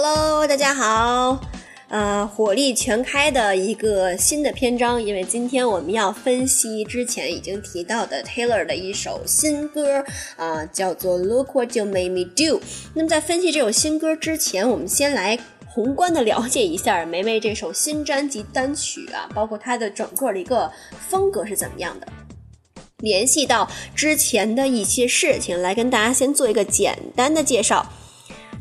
Hello，大家好，呃，火力全开的一个新的篇章，因为今天我们要分析之前已经提到的 Taylor 的一首新歌，啊，叫做 Look What You Made Me Do。那么在分析这首新歌之前，我们先来宏观的了解一下梅梅这首新专辑单曲啊，包括它的整个的一个风格是怎么样的。联系到之前的一些事情，来跟大家先做一个简单的介绍。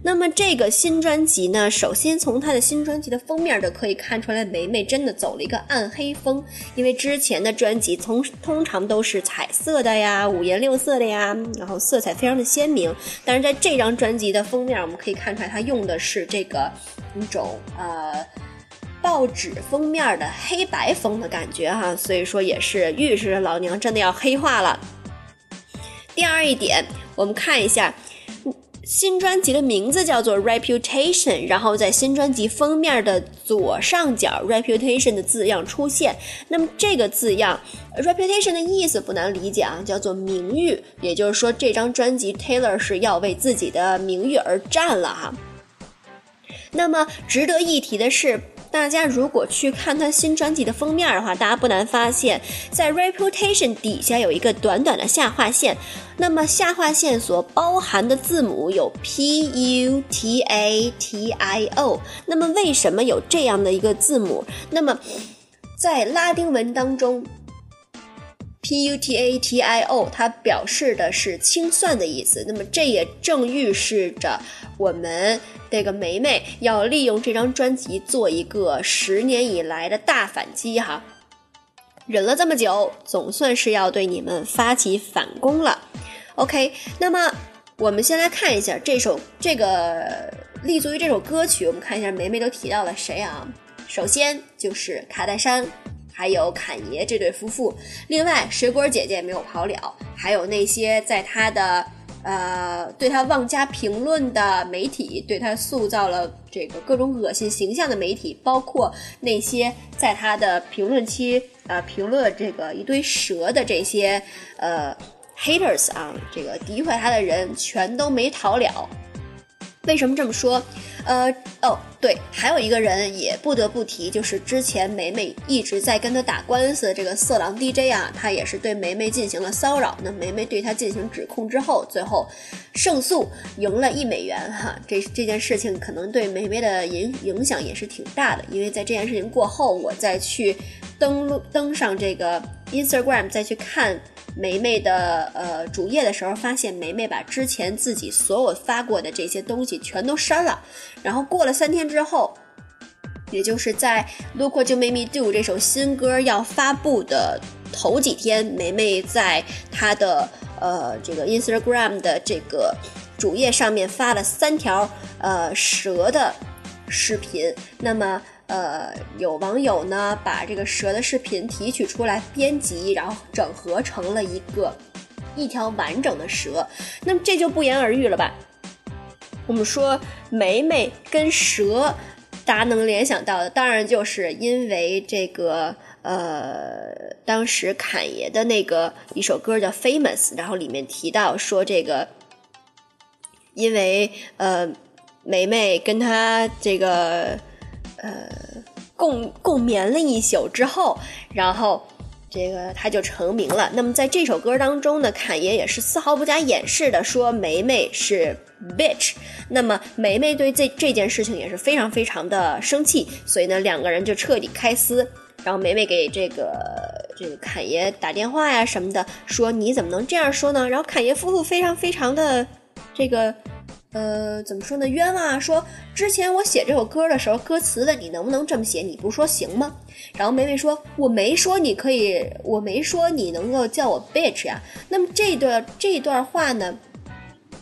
那么这个新专辑呢，首先从它的新专辑的封面就可以看出来，梅梅真的走了一个暗黑风。因为之前的专辑从通常都是彩色的呀，五颜六色的呀，然后色彩非常的鲜明。但是在这张专辑的封面，我们可以看出来，它用的是这个一种呃报纸封面的黑白风的感觉哈，所以说也是预示着老娘真的要黑化了。第二一点，我们看一下。新专辑的名字叫做 Reputation，然后在新专辑封面的左上角，Reputation 的字样出现。那么这个字样，Reputation 的意思不难理解啊，叫做名誉。也就是说，这张专辑 Taylor 是要为自己的名誉而战了哈。那么值得一提的是。大家如果去看他新专辑的封面的话，大家不难发现，在 Reputation 底下有一个短短的下划线。那么下划线所包含的字母有 P U T A T I O。那么为什么有这样的一个字母？那么在拉丁文当中。P U T A T I O，它表示的是清算的意思。那么这也正预示着我们这个梅梅要利用这张专辑做一个十年以来的大反击哈。忍了这么久，总算是要对你们发起反攻了。OK，那么我们先来看一下这首这个立足于这首歌曲，我们看一下梅梅都提到了谁啊？首先就是卡戴珊。还有侃爷这对夫妇，另外水果姐姐也没有跑了，还有那些在他的呃对他妄加评论的媒体，对他塑造了这个各种恶心形象的媒体，包括那些在他的评论区呃评论这个一堆蛇的这些呃 haters 啊，这个诋毁他的人全都没逃了。为什么这么说？呃，哦，对，还有一个人也不得不提，就是之前梅梅一直在跟他打官司的这个色狼 DJ 啊，他也是对梅梅进行了骚扰。那梅梅对他进行指控之后，最后胜诉，赢了一美元哈。这这件事情可能对梅梅的影影响也是挺大的，因为在这件事情过后，我再去登录登上这个 Instagram 再去看。梅梅的呃主页的时候，发现梅梅把之前自己所有发过的这些东西全都删了。然后过了三天之后，也就是在《Look What You Made Me Do》这首新歌要发布的头几天，梅梅在她的呃这个 Instagram 的这个主页上面发了三条呃蛇的视频。那么。呃，有网友呢把这个蛇的视频提取出来编辑，然后整合成了一个一条完整的蛇。那么这就不言而喻了吧？我们说梅梅跟蛇，大家能联想到的，当然就是因为这个呃，当时侃爷的那个一首歌叫《Famous》，然后里面提到说这个，因为呃，梅梅跟他这个。呃，共共眠了一宿之后，然后这个他就成名了。那么在这首歌当中呢，侃爷也是丝毫不加掩饰的说梅梅是 bitch。那么梅梅对这这件事情也是非常非常的生气，所以呢两个人就彻底开撕。然后梅梅给这个这个侃爷打电话呀什么的，说你怎么能这样说呢？然后侃爷夫妇非常非常的这个。呃，怎么说呢？冤枉啊！说之前我写这首歌的时候，歌词的你能不能这么写？你不是说行吗？然后梅梅说，我没说你可以，我没说你能够叫我 bitch 呀。那么这段这段话呢？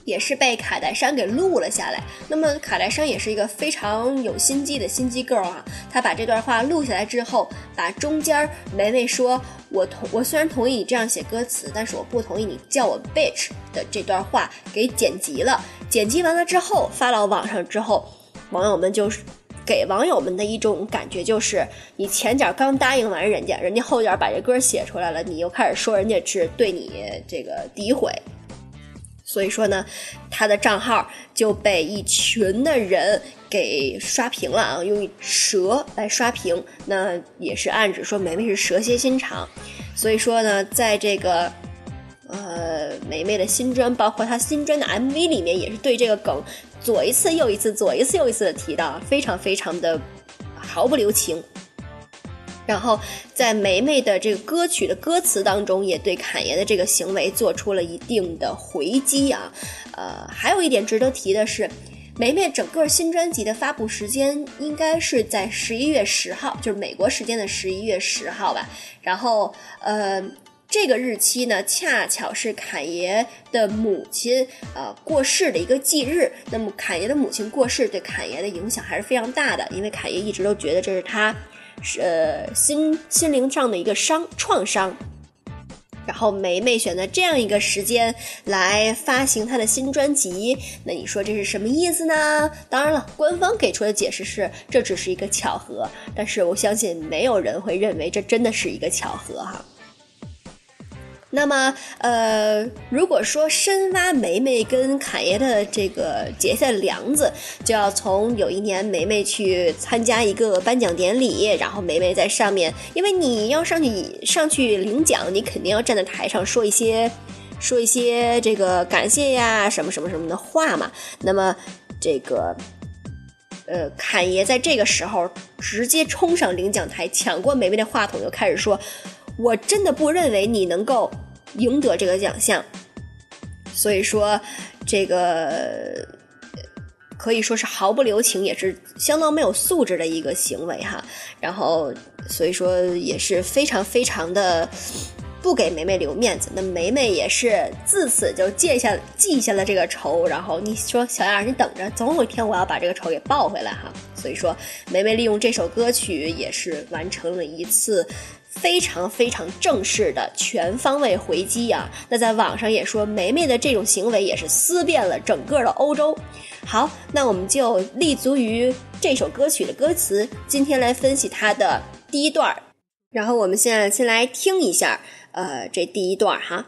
也是被卡戴珊给录了下来。那么卡戴珊也是一个非常有心机的心机 girl 啊，她把这段话录下来之后，把中间梅梅说“我同我虽然同意你这样写歌词，但是我不同意你叫我 bitch” 的这段话给剪辑了。剪辑完了之后发到网上之后，网友们就是给网友们的一种感觉就是：你前脚刚答应完人家，人家后脚把这歌写出来了，你又开始说人家是对你这个诋毁。所以说呢，他的账号就被一群的人给刷屏了啊，用蛇来刷屏，那也是暗指说梅梅是蛇蝎心肠。所以说呢，在这个呃梅梅的新专，包括她新专的 MV 里面，也是对这个梗左一次右一次，左一次又一次的提到，非常非常的毫不留情。然后在梅梅的这个歌曲的歌词当中，也对侃爷的这个行为做出了一定的回击啊。呃，还有一点值得提的是，梅梅整个新专辑的发布时间应该是在十一月十号，就是美国时间的十一月十号吧。然后，呃，这个日期呢，恰巧是侃爷的母亲呃过世的一个忌日。那么，侃爷的母亲过世对侃爷的影响还是非常大的，因为侃爷一直都觉得这是他。呃心心灵上的一个伤创伤，然后梅梅选择这样一个时间来发行她的新专辑，那你说这是什么意思呢？当然了，官方给出的解释是这只是一个巧合，但是我相信没有人会认为这真的是一个巧合哈。那么，呃，如果说深挖梅梅跟侃爷的这个结下梁子，就要从有一年梅梅去参加一个颁奖典礼，然后梅梅在上面，因为你要上去上去领奖，你肯定要站在台上说一些说一些这个感谢呀什么什么什么的话嘛。那么，这个呃，侃爷在这个时候直接冲上领奖台，抢过梅梅的话筒，就开始说：“我真的不认为你能够。”赢得这个奖项，所以说这个可以说是毫不留情，也是相当没有素质的一个行为哈。然后所以说也是非常非常的不给梅梅留面子。那梅梅也是自此就记下记下了这个仇。然后你说小样，你等着，总有一天我要把这个仇给报回来哈。所以说梅梅利用这首歌曲也是完成了一次。非常非常正式的全方位回击啊！那在网上也说，梅梅的这种行为也是思遍了整个的欧洲。好，那我们就立足于这首歌曲的歌词，今天来分析它的第一段儿。然后我们现在先来听一下，呃，这第一段儿哈。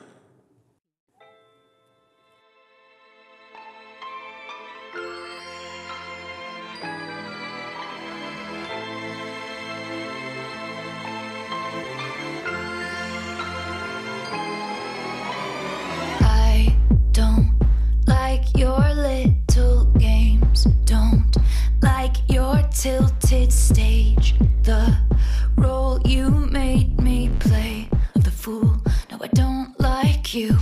Tilted stage, the role you made me play of the fool. No, I don't like you.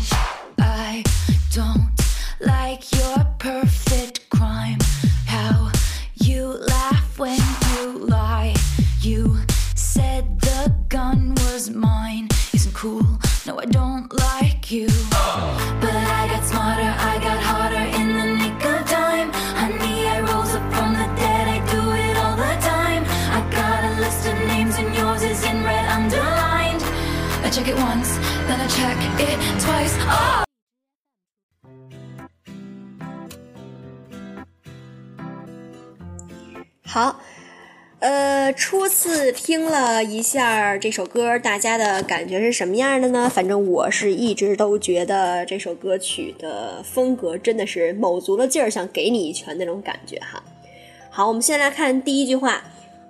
听了一下这首歌，大家的感觉是什么样的呢？反正我是一直都觉得这首歌曲的风格真的是卯足了劲儿，想给你一拳那种感觉哈。好，我们先来看第一句话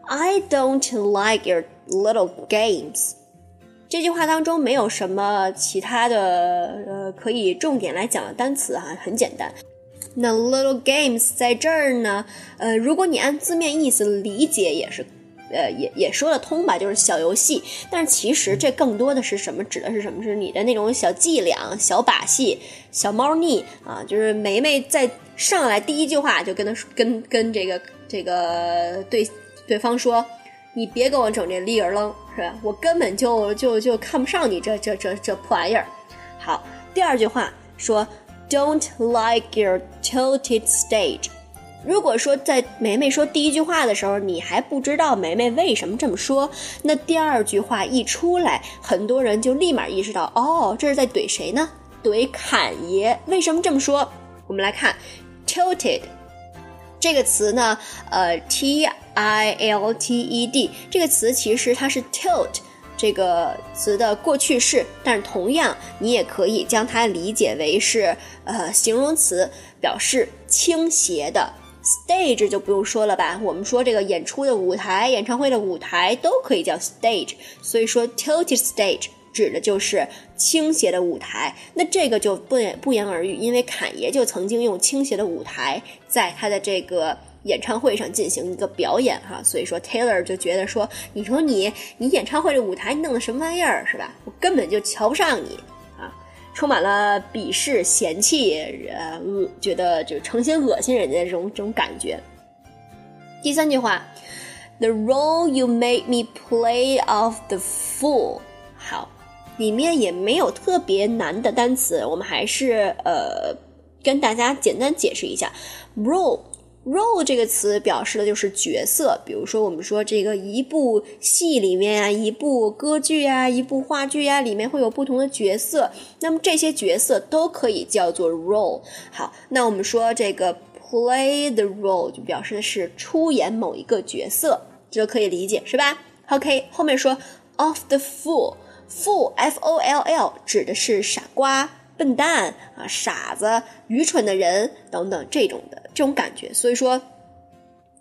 ：I don't like your little games。这句话当中没有什么其他的呃可以重点来讲的单词哈，很简单。那 little games 在这儿呢，呃，如果你按字面意思理解，也是，呃，也也说得通吧，就是小游戏。但是其实这更多的是什么？指的是什么？是你的那种小伎俩、小把戏、小猫腻啊。就是梅梅在上来第一句话就跟他说跟跟这个这个对对方说：“你别给我整这立儿愣，是吧？我根本就就就看不上你这这这这破玩意儿。”好，第二句话说。Don't like your tilted stage。如果说在梅梅说第一句话的时候，你还不知道梅梅为什么这么说，那第二句话一出来，很多人就立马意识到，哦，这是在怼谁呢？怼侃爷。为什么这么说？我们来看，tilted 这个词呢，呃，T I L T E D 这个词其实它是 tilt。这个词的过去式，但是同样你也可以将它理解为是呃形容词，表示倾斜的。Stage 就不用说了吧，我们说这个演出的舞台、演唱会的舞台都可以叫 stage，所以说 tilted stage 指的就是倾斜的舞台。那这个就不言不言而喻，因为侃爷就曾经用倾斜的舞台在他的这个演唱会上进行一个表演哈，所以说 Taylor 就觉得说，你说你你演唱会的舞台你弄的什么玩意儿是吧？我根本就瞧不上你。充满了鄙视、嫌弃，呃，恶觉得就诚心恶心人家这种这种感觉。第三句话，The role you made me play of the fool，好，里面也没有特别难的单词，我们还是呃跟大家简单解释一下，role。Role 这个词表示的就是角色，比如说我们说这个一部戏里面啊，一部歌剧啊，一部话剧啊，里面会有不同的角色，那么这些角色都可以叫做 role。好，那我们说这个 play the role 就表示的是出演某一个角色，这可以理解是吧？OK，后面说 of the fool，fool f o l l 指的是傻瓜。笨蛋啊，傻子，愚蠢的人等等这种的这种感觉，所以说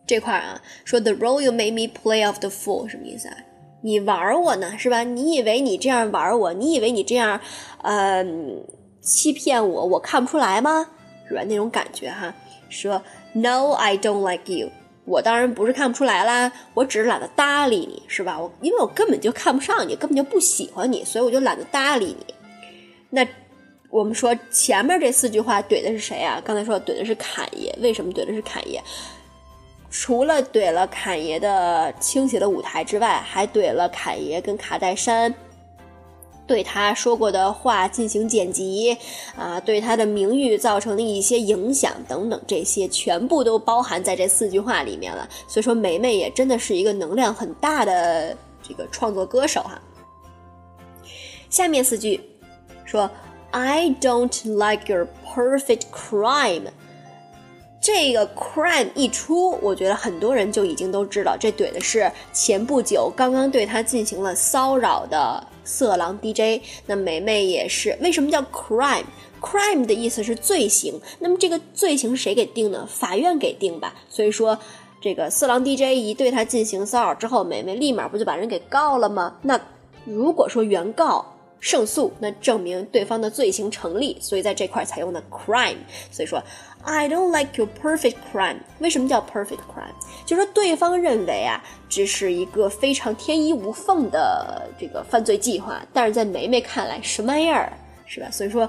这块啊，说 the role you made me play of the fool 什么意思啊？你玩我呢是吧？你以为你这样玩我，你以为你这样呃欺骗我，我看不出来吗？是吧？那种感觉哈。说 no I don't like you，我当然不是看不出来啦，我只是懒得搭理你是吧？我因为我根本就看不上你，根本就不喜欢你，所以我就懒得搭理你。那。我们说前面这四句话怼的是谁啊？刚才说怼的是侃爷，为什么怼的是侃爷？除了怼了侃爷的倾斜的舞台之外，还怼了侃爷跟卡戴珊对他说过的话进行剪辑啊，对他的名誉造成的一些影响等等，这些全部都包含在这四句话里面了。所以说，梅梅也真的是一个能量很大的这个创作歌手哈。下面四句说。I don't like your perfect crime。这个 crime 一出，我觉得很多人就已经都知道，这怼的是前不久刚刚对他进行了骚扰的色狼 DJ。那梅梅也是，为什么叫 crime？crime 的意思是罪行。那么这个罪行谁给定呢？法院给定吧。所以说，这个色狼 DJ 一对他进行骚扰之后，梅梅立马不就把人给告了吗？那如果说原告。胜诉，那证明对方的罪行成立，所以在这块采用的 crime。所以说，I don't like your perfect crime。为什么叫 perfect crime？就是说对方认为啊，这是一个非常天衣无缝的这个犯罪计划，但是在梅梅看来，什么玩意儿，是吧？所以说，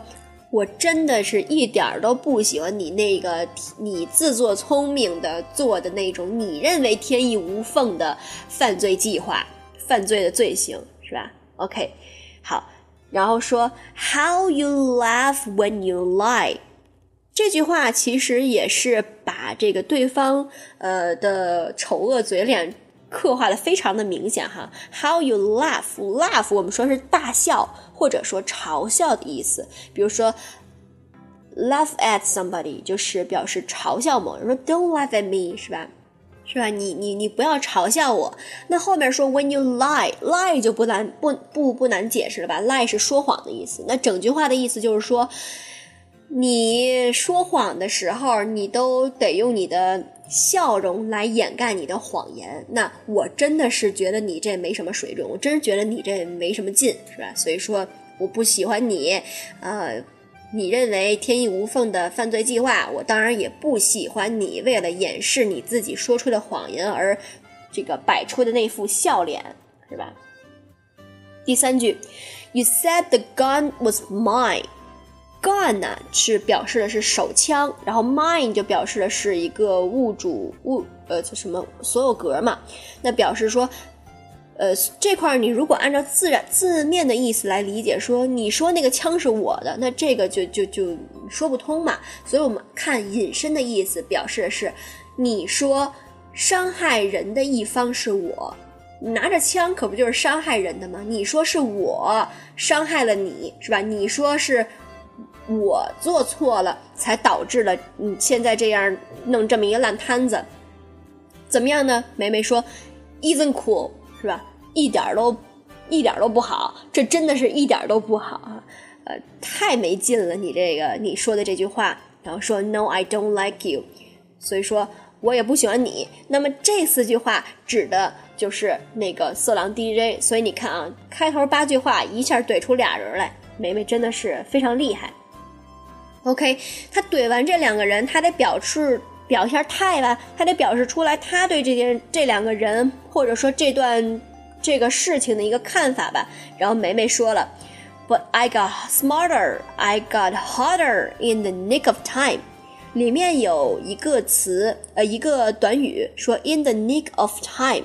我真的是一点儿都不喜欢你那个你自作聪明的做的那种你认为天衣无缝的犯罪计划、犯罪的罪行，是吧？OK，好。然后说 How you laugh when you lie，这句话其实也是把这个对方呃的丑恶嘴脸刻画的非常的明显哈。How you laugh，laugh 我们说是大笑或者说嘲笑的意思，比如说 laugh at somebody 就是表示嘲笑某人，说 Don't laugh at me 是吧？是吧？你你你不要嘲笑我。那后面说 when you lie lie 就不难不不不难解释了吧？lie 是说谎的意思。那整句话的意思就是说，你说谎的时候，你都得用你的笑容来掩盖你的谎言。那我真的是觉得你这没什么水准，我真是觉得你这没什么劲，是吧？所以说我不喜欢你，呃。你认为天衣无缝的犯罪计划，我当然也不喜欢你为了掩饰你自己说出的谎言而这个摆出的那副笑脸，是吧？第三句，You said the gun was mine。gun 呢是表示的是手枪，然后 mine 就表示的是一个物主物呃就什么所有格嘛，那表示说。呃，这块你如果按照自然字面的意思来理解，说你说那个枪是我的，那这个就就就说不通嘛。所以我们看引申的意思，表示的是你说伤害人的一方是我，拿着枪可不就是伤害人的吗？你说是我伤害了你，是吧？你说是我做错了，才导致了你现在这样弄这么一个烂摊子，怎么样呢？梅梅说，isn't cool。是吧？一点都一点都不好，这真的是一点都不好啊，呃，太没劲了，你这个你说的这句话，然后说 No, I don't like you，所以说我也不喜欢你。那么这四句话指的就是那个色狼 DJ，所以你看啊，开头八句话一下怼出俩人来，梅梅真的是非常厉害。OK，他怼完这两个人，他得表示表一下态吧，他得表示出来他对这件这两个人或者说这段这个事情的一个看法吧。然后梅梅说了，But I got smarter, I got hotter in the nick of time。里面有一个词，呃，一个短语说 in the nick of time。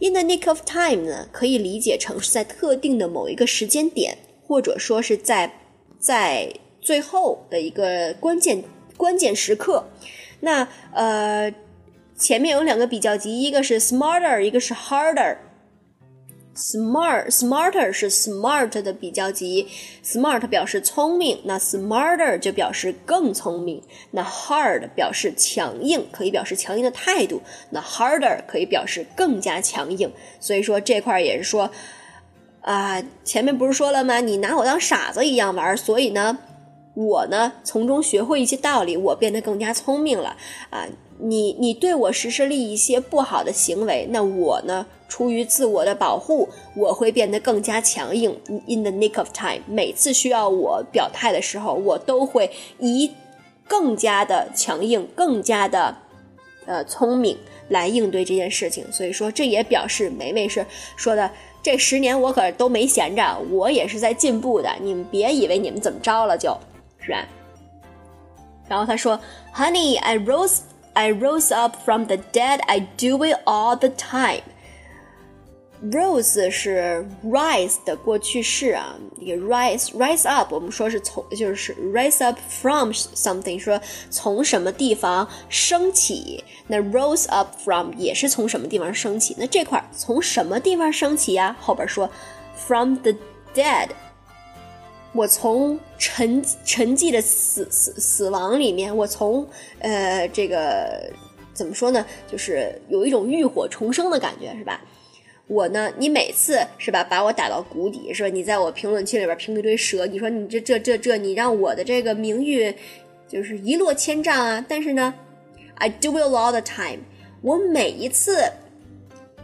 in the nick of time 呢，可以理解成是在特定的某一个时间点，或者说是在在。最后的一个关键关键时刻，那呃前面有两个比较级，一个是 smarter，一个是 harder。smart smarter 是 smart 的比较级，smart 表示聪明，那 smarter 就表示更聪明。那 hard 表示强硬，可以表示强硬的态度，那 harder 可以表示更加强硬。所以说这块也是说啊，前面不是说了吗？你拿我当傻子一样玩，所以呢。我呢，从中学会一些道理，我变得更加聪明了啊！你你对我实施了一些不好的行为，那我呢，出于自我的保护，我会变得更加强硬。In the nick of time，每次需要我表态的时候，我都会以更加的强硬、更加的呃聪明来应对这件事情。所以说，这也表示梅梅是说的。这十年我可都没闲着，我也是在进步的。你们别以为你们怎么着了就。是吧？然后他说：“Honey, I rose, I rose up from the dead. I do it all the time.” Rose 是 rise 的过去式啊，一个 rise rise up，我们说是从就是 rise up from something，说从什么地方升起。那 rose up from 也是从什么地方升起？那这块从什么地方升起呀？后边说 from the dead。 我从沉沉寂的死死死亡里面，我从呃这个怎么说呢？就是有一种浴火重生的感觉，是吧？我呢，你每次是吧，把我打到谷底，是吧？你在我评论区里边评一堆蛇，你说你这这这这，你让我的这个名誉就是一落千丈啊！但是呢，I do it all the time，我每一次。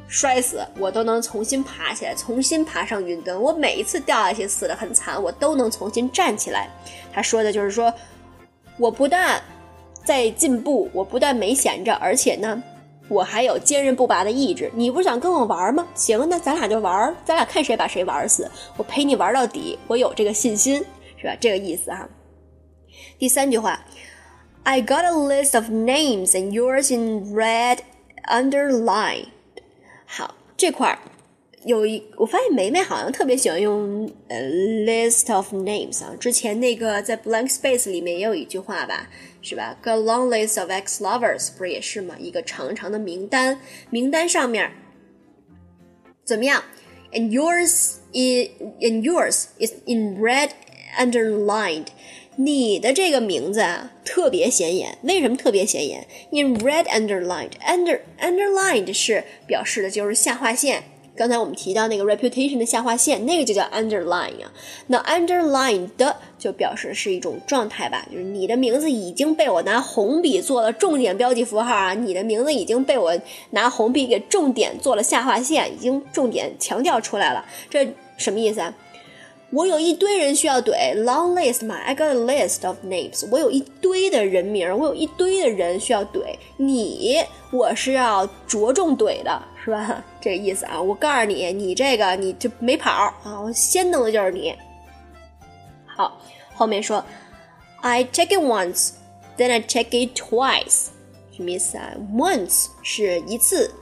摔死我都能重新爬起来，重新爬上云端。我每一次掉下去死得很惨，我都能重新站起来。他说的就是说，我不但在进步，我不但没闲着，而且呢，我还有坚韧不拔的意志。你不是想跟我玩吗？行，那咱俩就玩，咱俩看谁把谁玩死。我陪你玩到底，我有这个信心，是吧？这个意思哈。第三句话，I got a list of names and yours in red underline。好，这块儿有一，我发现梅梅好像特别喜欢用呃 list of names 啊。之前那个在 blank space 里面也有一句话吧，是吧？Got a long list of ex lovers，不是也是吗？一个长长的名单，名单上面怎么样？And yours is and yours is in red underlined。 你的这个名字啊，特别显眼。为什么特别显眼？In red underlined，under underlined 是表示的就是下划线。刚才我们提到那个 reputation 的下划线，那个就叫 underline 啊。那 underlined 就表示是一种状态吧，就是你的名字已经被我拿红笔做了重点标记符号啊，你的名字已经被我拿红笔给重点做了下划线，已经重点强调出来了。这什么意思啊？我有一堆人需要怼，long list 嘛，I got a list of names。我有一堆的人名，我有一堆的人需要怼你，我是要着重怼的，是吧？这个意思啊。我告诉你，你这个你就没跑啊，我先弄的就是你。好，后面说，I check it once, then I check it twice。什么意思啊？Once 是一次。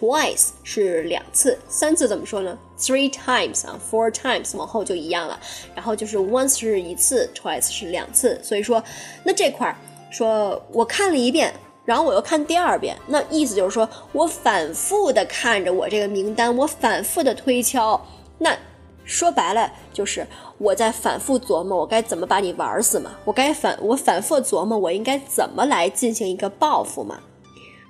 Twice 是两次，三次怎么说呢？Three times 啊，four times 往后就一样了。然后就是 once 是一次，twice 是两次。所以说，那这块儿说我看了一遍，然后我又看第二遍，那意思就是说我反复的看着我这个名单，我反复的推敲。那说白了就是我在反复琢磨我该怎么把你玩死嘛，我该反我反复琢磨我应该怎么来进行一个报复嘛。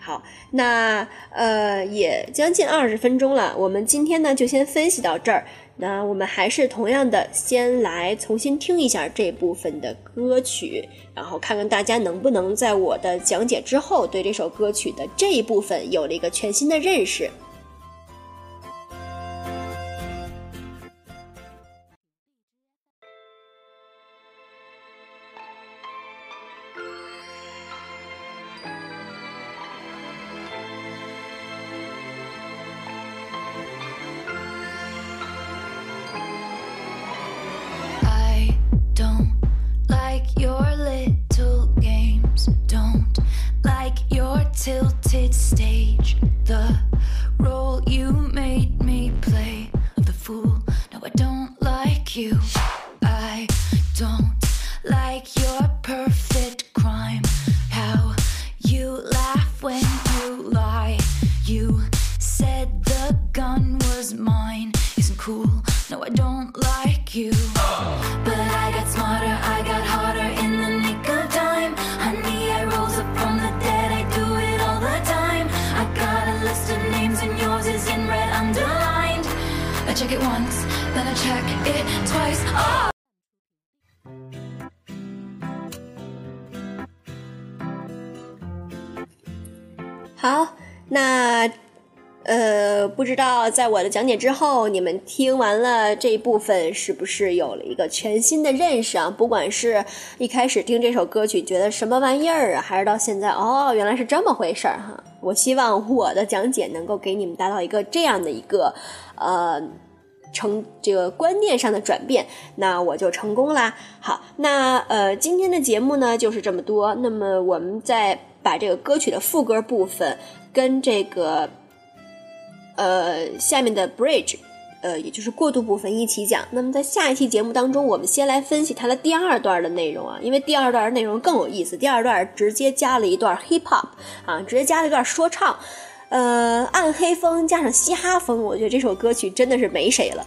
好，那呃也将近二十分钟了，我们今天呢就先分析到这儿。那我们还是同样的，先来重新听一下这部分的歌曲，然后看看大家能不能在我的讲解之后，对这首歌曲的这一部分有了一个全新的认识。Check it once, then I check it twice. Oh! 好，那呃，不知道在我的讲解之后，你们听完了这一部分，是不是有了一个全新的认识啊？不管是一开始听这首歌曲觉得什么玩意儿啊，还是到现在哦，原来是这么回事儿哈。我希望我的讲解能够给你们达到一个这样的一个呃。成这个观念上的转变，那我就成功啦。好，那呃，今天的节目呢就是这么多。那么我们再把这个歌曲的副歌部分跟这个呃下面的 bridge，呃，也就是过渡部分一起讲。那么在下一期节目当中，我们先来分析它的第二段的内容啊，因为第二段的内容更有意思。第二段直接加了一段 hip hop 啊，直接加了一段说唱。呃，暗黑风加上嘻哈风，我觉得这首歌曲真的是没谁了。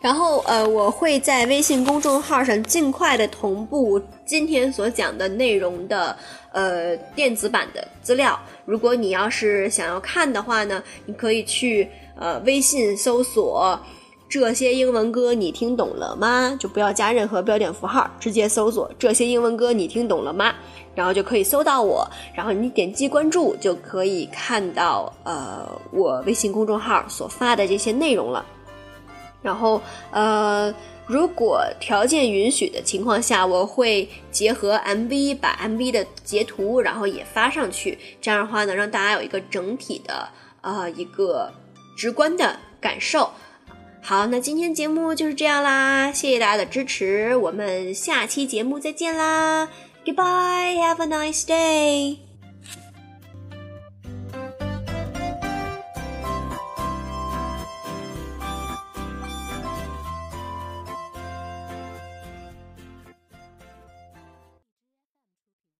然后呃，我会在微信公众号上尽快的同步今天所讲的内容的呃电子版的资料。如果你要是想要看的话呢，你可以去呃微信搜索这些英文歌，你听懂了吗？就不要加任何标点符号，直接搜索这些英文歌，你听懂了吗？然后就可以搜到我，然后你点击关注就可以看到呃我微信公众号所发的这些内容了。然后呃，如果条件允许的情况下，我会结合 MV 把 MV 的截图，然后也发上去，这样的话呢，让大家有一个整体的呃一个直观的感受。好，那今天节目就是这样啦，谢谢大家的支持，我们下期节目再见啦！Goodbye. Have a nice day.